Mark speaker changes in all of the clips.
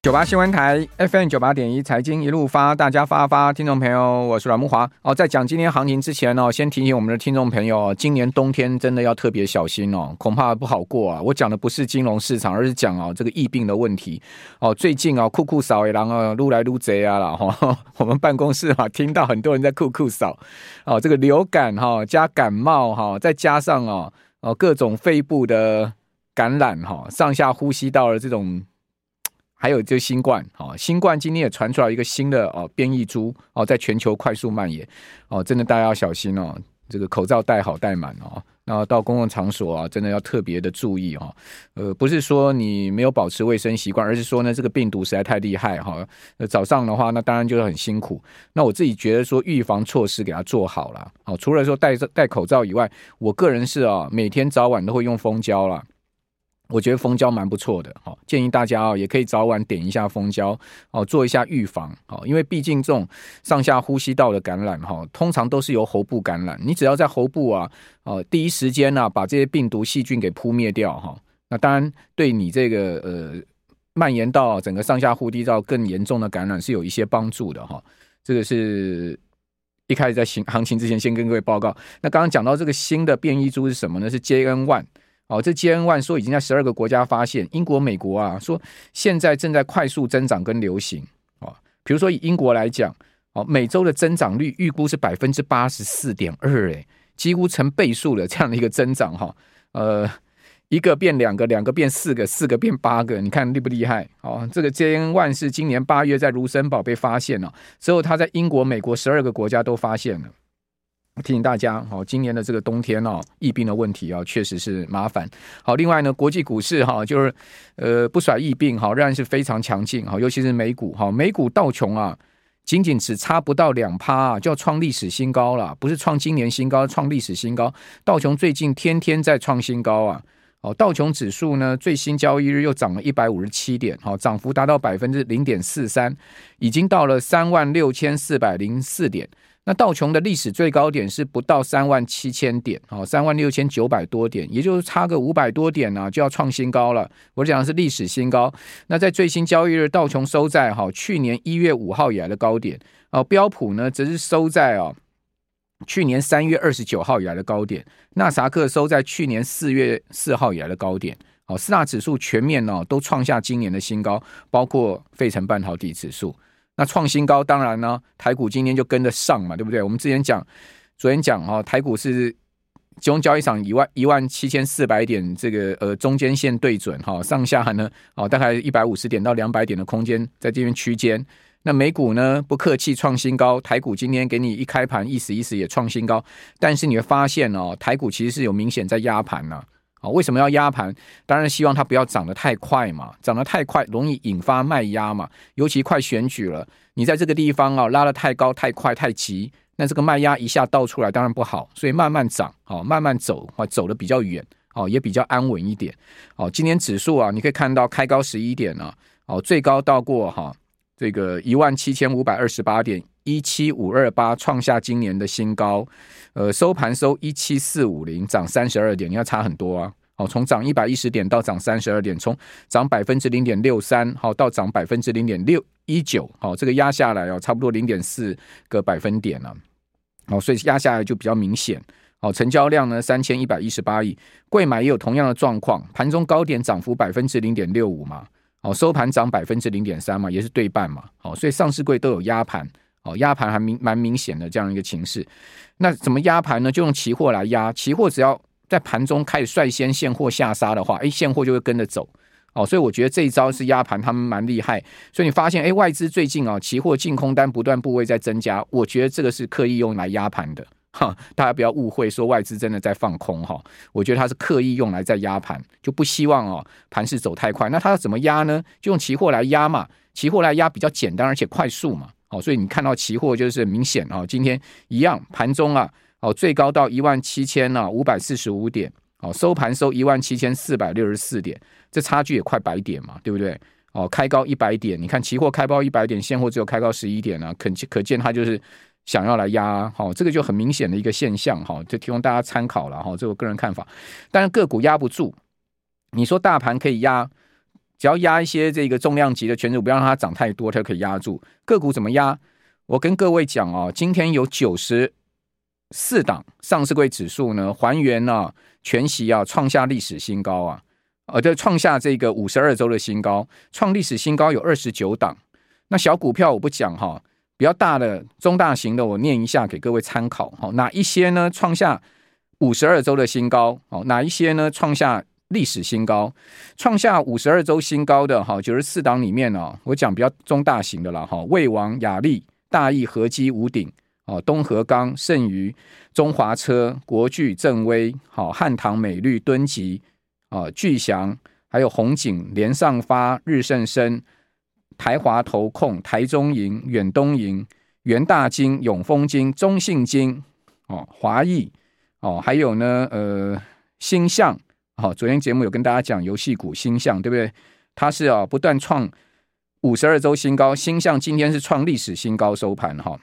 Speaker 1: 九八新闻台 FM 九八点一财经一路发，大家发发，听众朋友，我是阮木华。哦，在讲今天行情之前呢，先提醒我们的听众朋友，今年冬天真的要特别小心哦，恐怕不好过啊。我讲的不是金融市场，而是讲哦这个疫病的问题。哦，最近啊酷酷扫也狼啊撸来撸贼啊了哈。我们办公室啊听到很多人在酷酷扫，哦，这个流感哈加感冒哈，再加上啊哦各种肺部的感染哈，上下呼吸道的这种。还有就新冠，哦，新冠今天也传出来一个新的哦变异株哦，在全球快速蔓延哦，真的大家要小心哦，这个口罩戴好戴满哦，然后到公共场所啊，真的要特别的注意哦。呃，不是说你没有保持卫生习惯，而是说呢，这个病毒实在太厉害哈。呃，早上的话，那当然就是很辛苦。那我自己觉得说，预防措施给它做好了哦，除了说戴戴口罩以外，我个人是啊，每天早晚都会用蜂胶了。我觉得蜂胶蛮不错的，哈，建议大家啊，也可以早晚点一下蜂胶，哦，做一下预防，哦，因为毕竟这种上下呼吸道的感染，哈，通常都是由喉部感染，你只要在喉部啊，哦，第一时间呢，把这些病毒细菌给扑灭掉，哈，那当然对你这个呃蔓延到整个上下呼吸道更严重的感染是有一些帮助的，哈，这个是一开始在行行情之前先跟各位报告，那刚刚讲到这个新的变异株是什么呢？是 JN1。哦，这 JN one 说已经在十二个国家发现，英国、美国啊说现在正在快速增长跟流行。哦，比如说以英国来讲，哦，每周的增长率预估是百分之八十四点二，诶，几乎成倍数的这样的一个增长哈。呃，一个变两个，两个变四个，四个变八个，你看厉不厉害？哦，这个 JN one 是今年八月在卢森堡被发现了，之后他在英国、美国十二个国家都发现了。提醒大家，好，今年的这个冬天哦，疫病的问题啊，确实是麻烦。好，另外呢，国际股市哈，就是呃不甩疫病哈，仍然是非常强劲哈，尤其是美股哈，美股道琼啊，仅仅只差不到两趴啊，就要创历史新高了，不是创今年新高，创历史新高。道琼最近天天在创新高啊，哦，道琼指数呢，最新交易日又涨了一百五十七点，好，涨幅达到百分之零点四三，已经到了三万六千四百零四点。那道琼的历史最高点是不到三万七千点，哦，三万六千九百多点，也就是差个五百多点呢，就要创新高了。我讲的是历史新高。那在最新交易日，道琼收在哈去年一月五号以来的高点，哦，标普呢则是收在哦去年三月二十九号以来的高点，纳萨克收在去年四月四号以来的高点，哦，四大指数全面呢都创下今年的新高，包括费城半导体指数。那创新高，当然呢，台股今天就跟着上嘛，对不对？我们之前讲，昨天讲哈，台股是集中交易场一万一万七千四百点，这个呃中间线对准哈，上下呢哦大概一百五十点到两百点的空间在这边区间。那美股呢不客气创新高，台股今天给你一开盘意思意思也创新高，但是你会发现哦，台股其实是有明显在压盘呢。啊，啊为什么要压盘？当然希望它不要涨得太快嘛，涨得太快容易引发卖压嘛。尤其快选举了，你在这个地方啊拉得太高、太快、太急，那这个卖压一下倒出来，当然不好。所以慢慢涨，哦，慢慢走，啊，走得比较远，哦，也比较安稳一点。哦，今天指数啊，你可以看到开高十一点了，哦，最高到过哈这个一万七千五百二十八点，一七五二八创下今年的新高。呃，收盘收一七四五零，涨三十二点，你要差很多啊！哦，从涨一百一十点到涨三十二点，从涨百分之零点六三，好到涨百分之零点六一九，好，这个压下来哦，差不多零点四个百分点了，哦，所以压下来就比较明显。哦，成交量呢三千一百一十八亿，柜买也有同样的状况，盘中高点涨幅百分之零点六五嘛，哦，收盘涨百分之零点三嘛，也是对半嘛，哦，所以上市柜都有压盘。哦，压盘还明蛮明显的这样一个情势，那怎么压盘呢？就用期货来压，期货只要在盘中开始率先现货下杀的话，哎，现货就会跟着走。哦，所以我觉得这一招是压盘，他们蛮厉害。所以你发现，哎，外资最近啊，期货净空单不断部位在增加，我觉得这个是刻意用来压盘的。哈，大家不要误会，说外资真的在放空哈。我觉得它是刻意用来在压盘，就不希望哦盘势走太快。那它要怎么压呢？就用期货来压嘛，期货来压比较简单而且快速嘛。哦，所以你看到期货就是明显哦，今天一样盘中啊，哦最高到一万七千啊五百四十五点，哦收盘收一万七千四百六十四点，这差距也快百点嘛，对不对？哦，开高一百点，你看期货开高一百点，现货只有开高十一点啊，可可见它就是想要来压，好，这个就很明显的一个现象，哈，就提供大家参考了，哈，这个个人看法。但是个股压不住，你说大盘可以压，只要压一些这个重量级的权重，不要让它涨太多，它可以压住。个股怎么压？我跟各位讲哦，今天有九十四档上市柜指数呢，还原了全息啊，创下历史新高啊。呃，对，创下这个五十二周的新高，创历史新高有二十九档。那小股票我不讲哈，比较大的、中大型的，我念一下给各位参考。好，哪一些呢？创下五十二周的新高？好，哪一些呢？创下历史新高？创下五十二周新高的哈，九十四档里面呢，我讲比较中大型的了哈，魏王、亚力、大益、和基、武鼎、哦，东和钢、盛余、中华车、国巨、正威、好汉唐、美绿、敦吉。啊，巨祥，还有红景、联上发、日盛生、台华投控、台中银、远东银、元大金、永丰金、中信金，哦，华义，哦，还有呢，呃，星象，好，昨天节目有跟大家讲游戏股星象，对不对？它是啊，不断创五十二周新高，星象今天是创历史新高收盘哈。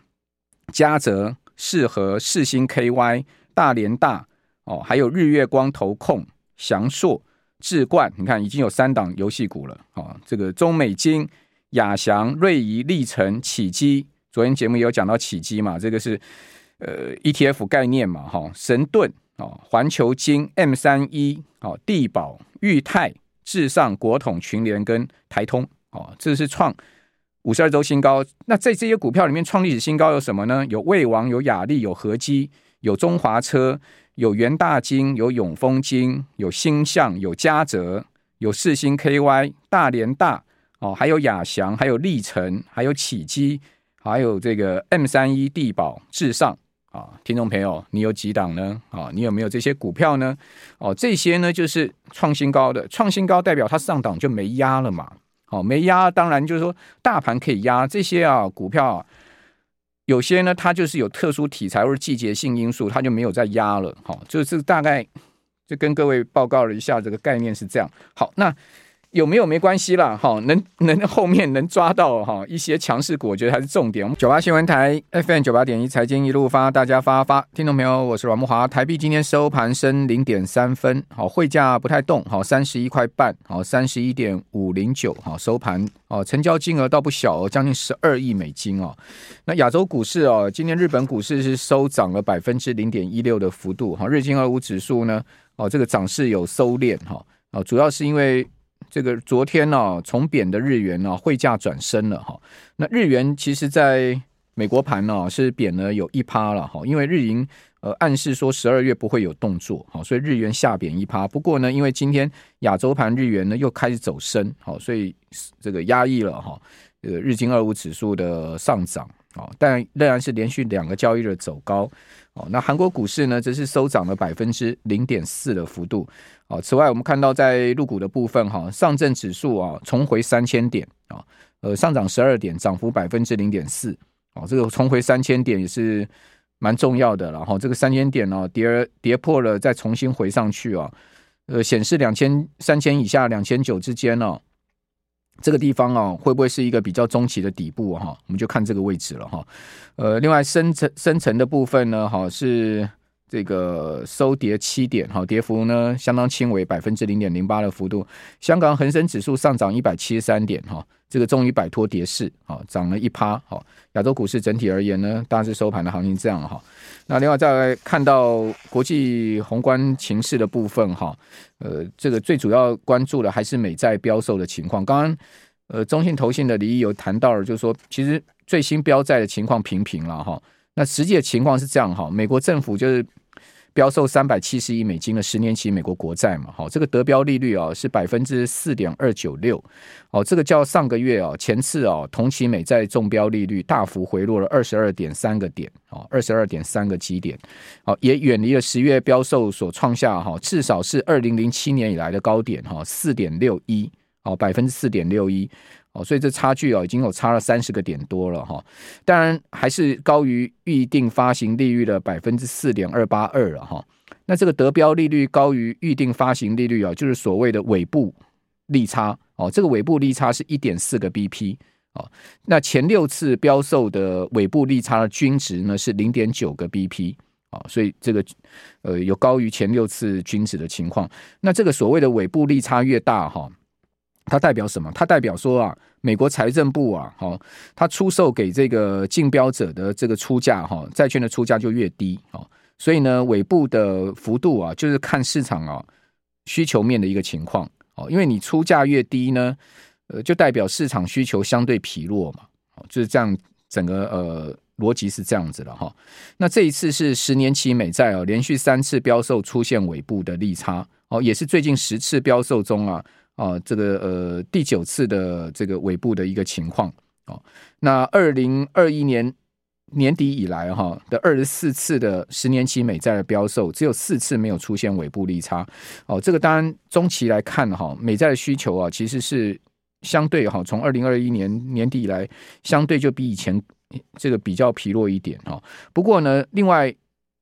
Speaker 1: 嘉泽、世和、世新 KY、大联大，哦，还有日月光投控。祥硕、智冠，你看已经有三档游戏股了啊！这个中美金、亚翔、瑞仪、力成、启基，昨天节目也有讲到启基嘛，这个是呃 ETF 概念嘛，哈，神盾哦，环球金、M 三一哦，地保、裕泰、至上、国统、群联跟台通哦，这是创五十二周新高。那在这些股票里面创历史新高有什么呢？有魏王、有雅力、有和基、有中华车。有元大金，有永丰金，有星象，有嘉泽，有四星 KY，大联大哦，还有亚翔，还有力成，还有启基，还有这个 M 三一地保至上啊，听众朋友，你有几档呢？啊，你有没有这些股票呢？哦，这些呢就是创新高的，创新高代表它上档就没压了嘛。好，没压，当然就是说大盘可以压这些啊股票啊。有些呢，它就是有特殊题材或者季节性因素，它就没有再压了。好，就是大概就跟各位报告了一下，这个概念是这样。好，那。有没有没关系啦，哈，能能后面能抓到哈一些强势股，我觉得还是重点。九八新闻台 FM 九八点一财经一路发，大家发发，听众朋友，我是阮慕华。台币今天收盘升零点三分，好，汇价不太动，好，三十一块半，好，三十一点五零九，好，收盘哦，成交金额倒不小哦，将近十二亿美金哦。那亚洲股市哦，今天日本股市是收涨了百分之零点一六的幅度，哈，日经二五指数呢，哦，这个涨势有收敛哈，哦，主要是因为。这个昨天呢、啊，从贬的日元呢、汇价转升了哈。那日元其实在美国盘呢、是贬了有一趴了哈，因为日银呃暗示说十二月不会有动作，好，所以日元下贬一趴。不过呢，因为今天亚洲盘日元呢又开始走升，好，所以这个压抑了哈，这个日经二五指数的上涨啊，但仍然是连续两个交易日走高。哦，那韩国股市呢，则是收涨了百分之零点四的幅度。哦，此外，我们看到在入股的部分，哈，上证指数啊重回三千点啊，呃，上涨十二点，涨幅百分之零点四。哦，这个重回三千点也是蛮重要的然后，这个三千点呢，跌跌破了，再重新回上去啊，呃，显示两千三千以下两千九之间呢。这个地方哦，会不会是一个比较中期的底部哈？我们就看这个位置了哈。呃，另外深层深层的部分呢，哈是这个收跌七点，哈，跌幅呢相当轻微，百分之零点零八的幅度。香港恒生指数上涨一百七十三点，哈，这个终于摆脱跌势，哈，涨了一趴，哈。亚洲股市整体而言呢，大致收盘的行情这样哈。那另外再来看到国际宏观情势的部分哈，呃，这个最主要关注的还是美债标售的情况。刚刚呃，中信投信的李毅有谈到了，就是说其实最新标债的情况平平了哈。那实际的情况是这样哈，美国政府就是。标售三百七十亿美金的十年期美国国债嘛，好，这个得标利率啊是百分之四点二九六，哦，这个较上个月啊前次啊同期美债中标利率大幅回落了二十二点三个点，哦，二十二点三个基点，哦，也远离了十月标售所创下哈至少是二零零七年以来的高点哈四点六一，哦，百分之四点六一。哦，所以这差距哦，已经有差了三十个点多了哈。当然还是高于预定发行利率的百分之四点二八二了哈。那这个得标利率高于预定发行利率啊，就是所谓的尾部利差哦，这个尾部利差是一点四个 BP 哦。那前六次标售的尾部利差的均值呢是零点九个 BP 啊，所以这个呃有高于前六次均值的情况。那这个所谓的尾部利差越大哈，它代表什么？它代表说啊，美国财政部啊，哈，它出售给这个竞标者的这个出价哈，债券的出价就越低啊。所以呢，尾部的幅度啊，就是看市场啊需求面的一个情况哦。因为你出价越低呢，呃，就代表市场需求相对疲弱嘛。哦，就是这样，整个呃逻辑是这样子的哈。那这一次是十年期美债哦，连续三次标售出现尾部的利差哦，也是最近十次标售中啊啊这个呃第九次的这个尾部的一个情况哦。那二零二一年。年底以来哈的二十四次的十年期美债的标售，只有四次没有出现尾部利差哦。这个当然中期来看哈，美债的需求啊其实是相对哈，从二零二一年年底以来，相对就比以前这个比较疲弱一点哈。不过呢，另外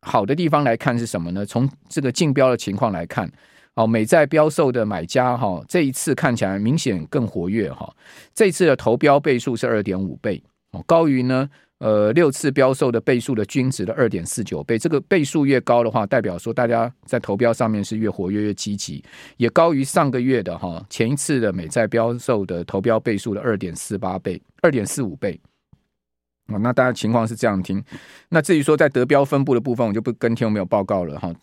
Speaker 1: 好的地方来看是什么呢？从这个竞标的情况来看，哦，美债标售的买家哈，这一次看起来明显更活跃哈。这次的投标倍数是二点五倍哦，高于呢。呃，六次标售的倍数的均值的二点四九倍，这个倍数越高的话，代表说大家在投标上面是越活跃、越积极，也高于上个月的哈前一次的美债标售的投标倍数的二点四八倍、二点四五倍。哦，那大家情况是这样听。那至于说在得标分布的部分，我就不跟听众朋友报告了哈。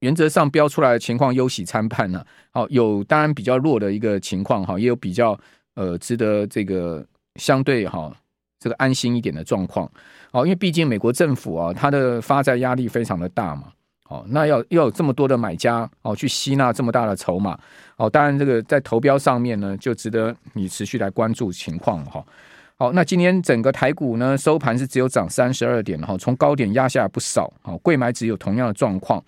Speaker 1: 原则上标出来的情况优喜参半呢。好，有当然比较弱的一个情况哈，也有比较呃值得这个相对哈。这个安心一点的状况，哦，因为毕竟美国政府啊，它的发债压力非常的大嘛，哦，那要要有这么多的买家哦，去吸纳这么大的筹码，哦，当然这个在投标上面呢，就值得你持续来关注情况哈。好，那今天整个台股呢收盘是只有涨三十二点哈，从高点压下来不少，哦，柜买指有同样的状况，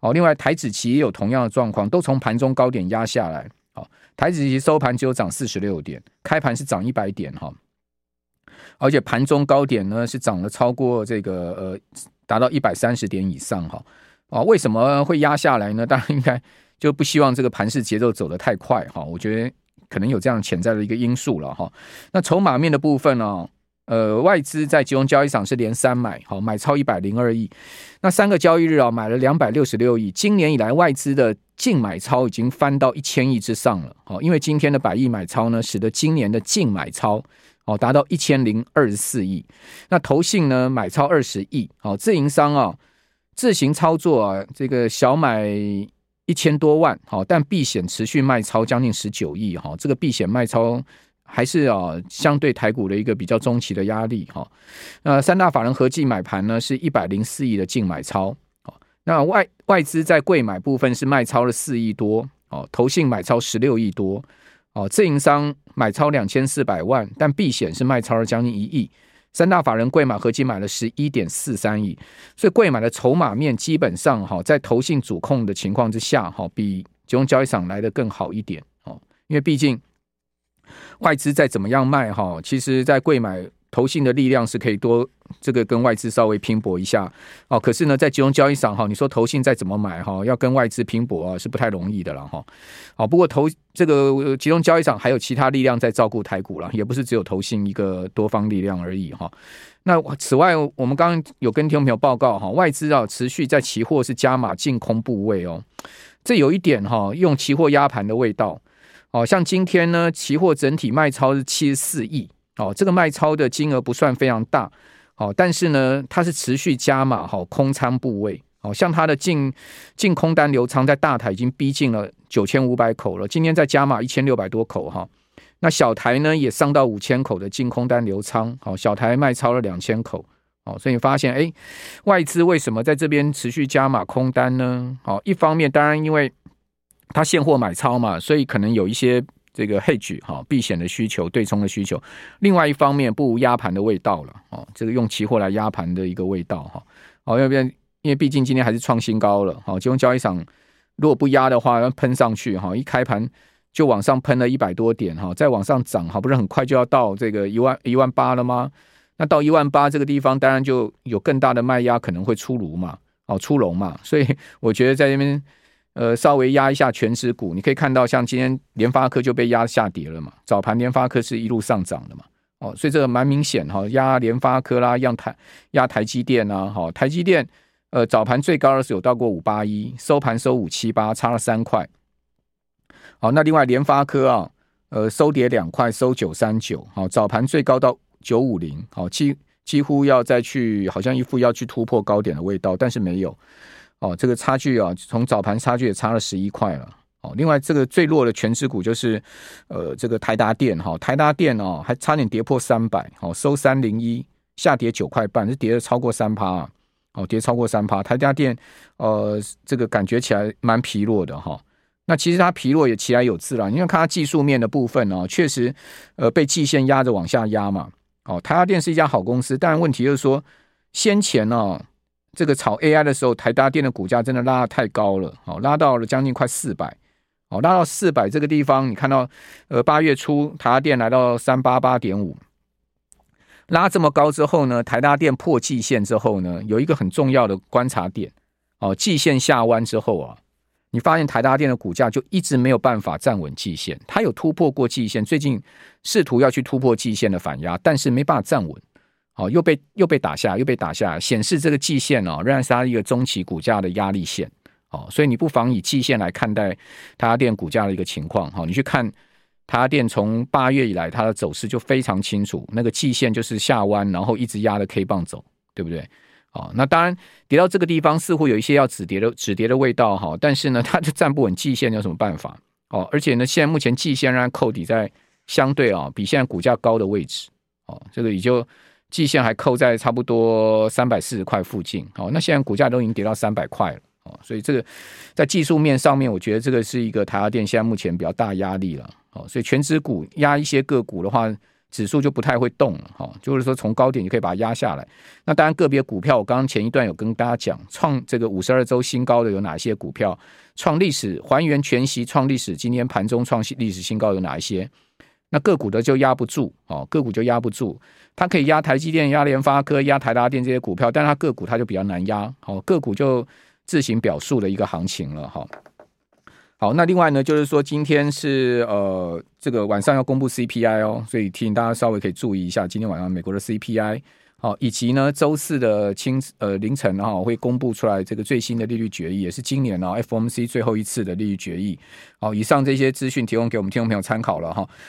Speaker 1: 哦，另外台指期也有同样的状况，都从盘中高点压下来，哦，台指期收盘只有涨四十六点，开盘是涨一百点哈。而且盘中高点呢是涨了超过这个呃达到一百三十点以上哈啊，为什么会压下来呢？当然应该就不希望这个盘势节奏走得太快哈，我觉得可能有这样潜在的一个因素了哈。那筹码面的部分呢，呃外资在集中交易场是连三买，好买超一百零二亿，那三个交易日啊买了两百六十六亿，今年以来外资的净买超已经翻到一千亿之上了，好，因为今天的百亿买超呢，使得今年的净买超。哦，达到一千零二十四亿，那投信呢买超二十亿，好，自营商啊自行操作啊，这个小买一千多万，好，但避险持续卖超将近十九亿，哈，这个避险卖超还是啊相对台股的一个比较中期的压力，哈，那三大法人合计买盘呢是一百零四亿的净买超，哦，那外外资在柜买部分是卖超了四亿多，哦，投信买超十六亿多。哦，自营商买超两千四百万，但避险是卖超了将近一亿，三大法人贵买合计买了十一点四三亿，所以贵买的筹码面基本上哈，在投信主控的情况之下哈，比金融交易场来的更好一点哦，因为毕竟外资再怎么样卖哈，其实在贵买。投信的力量是可以多这个跟外资稍微拼搏一下哦，可是呢，在集中交易上哈，你说投信再怎么买哈，要跟外资拼搏啊，是不太容易的了哈。好，不过投这个集中交易上还有其他力量在照顾台股了，也不是只有投信一个多方力量而已哈。那此外，我们刚刚有跟听众朋友报告哈，外资啊持续在期货是加码净空部位哦，这有一点哈，用期货压盘的味道。哦，像今天呢，期货整体卖超是七十四亿。哦，这个卖超的金额不算非常大，哦，但是呢，它是持续加码，好，空仓部位，好，像它的净净空单流仓在大台已经逼近了九千五百口了，今天再加码一千六百多口哈，那小台呢也上到五千口的净空单流仓，好，小台卖超了两千口，哦，所以你发现，哎，外资为什么在这边持续加码空单呢？好，一方面当然因为它现货买超嘛，所以可能有一些。这个 hedge 哈避险的需求，对冲的需求，另外一方面不无压盘的味道了哦，这个用期货来压盘的一个味道哈，哦，要不然因为毕竟今天还是创新高了，好，金融交易场如果不压的话，要喷上去哈，一开盘就往上喷了一百多点哈，再往上涨哈，不是很快就要到这个一万一万八了吗？那到一万八这个地方，当然就有更大的卖压可能会出炉嘛，哦，出笼嘛，所以我觉得在这边。呃，稍微压一下权值股，你可以看到，像今天联发科就被压下跌了嘛。早盘联发科是一路上涨的嘛，哦，所以这个蛮明显哈，压联发科啦，压台压台积电啊，好，台积电呃早盘最高的时候有到过五八一，收盘收五七八，差了三块。好，那另外联发科啊，呃，收跌两块，收九三九，好，早盘最高到九五零，好，几几乎要再去，好像一副要去突破高点的味道，但是没有。哦，这个差距啊，从早盘差距也差了十一块了。哦，另外这个最弱的权值股就是，呃，这个台达电哈，台达电哦，还差点跌破三百，哦，收三零一，下跌九块半，是跌了超过三趴啊，哦，跌超过三趴。台达电，呃，这个感觉起来蛮疲弱的哈。那其实它疲弱也起来有自然，因为看它技术面的部分哦，确实，呃，被季线压着往下压嘛。哦，台达电是一家好公司，但问题就是说，先前呢。这个炒 AI 的时候，台达电的股价真的拉得太高了，好，拉到了将近快四百，好，拉到四百这个地方，你看到，呃，八月初台达电来到三八八点五，拉这么高之后呢，台达电破季线之后呢，有一个很重要的观察点，哦，季线下弯之后啊，你发现台达电的股价就一直没有办法站稳季线，它有突破过季线，最近试图要去突破季线的反压，但是没办法站稳。好，又被又被打下，又被打下，显示这个季线哦，仍然是它一个中期股价的压力线。哦，所以你不妨以季线来看待台达电股价的一个情况。哈，你去看台达电从八月以来它的走势就非常清楚，那个季线就是下弯，然后一直压着 K 棒走，对不对？哦，那当然跌到这个地方似乎有一些要止跌的止跌的味道哈，但是呢，它就站不稳季线，有什么办法？哦，而且呢，现在目前季线仍然扣底在相对啊比现在股价高的位置。哦，这个也就。季线还扣在差不多三百四十块附近，好，那现在股价都已经跌到三百块了，哦，所以这个在技术面上面，我觉得这个是一个台达电现在目前比较大压力了，哦，所以全指股压一些个股的话，指数就不太会动了，哈，就是说从高点就可以把它压下来。那当然个别股票，我刚刚前一段有跟大家讲，创这个五十二周新高的有哪些股票，创历史还原全息创历史，今天盘中创历史新高有哪一些？那个股的就压不住，哦，个股就压不住。它可以压台积电、压联发科、压台达电这些股票，但是它个股它就比较难压，好，个股就自行表述的一个行情了，哈。好，那另外呢，就是说今天是呃这个晚上要公布 CPI 哦，所以提醒大家稍微可以注意一下，今天晚上美国的 CPI。好，以及呢，周四的清呃凌晨哈会公布出来这个最新的利率决议，也是今年呢 FOMC 最后一次的利率决议。好，以上这些资讯提供给我们听众朋友参考了哈。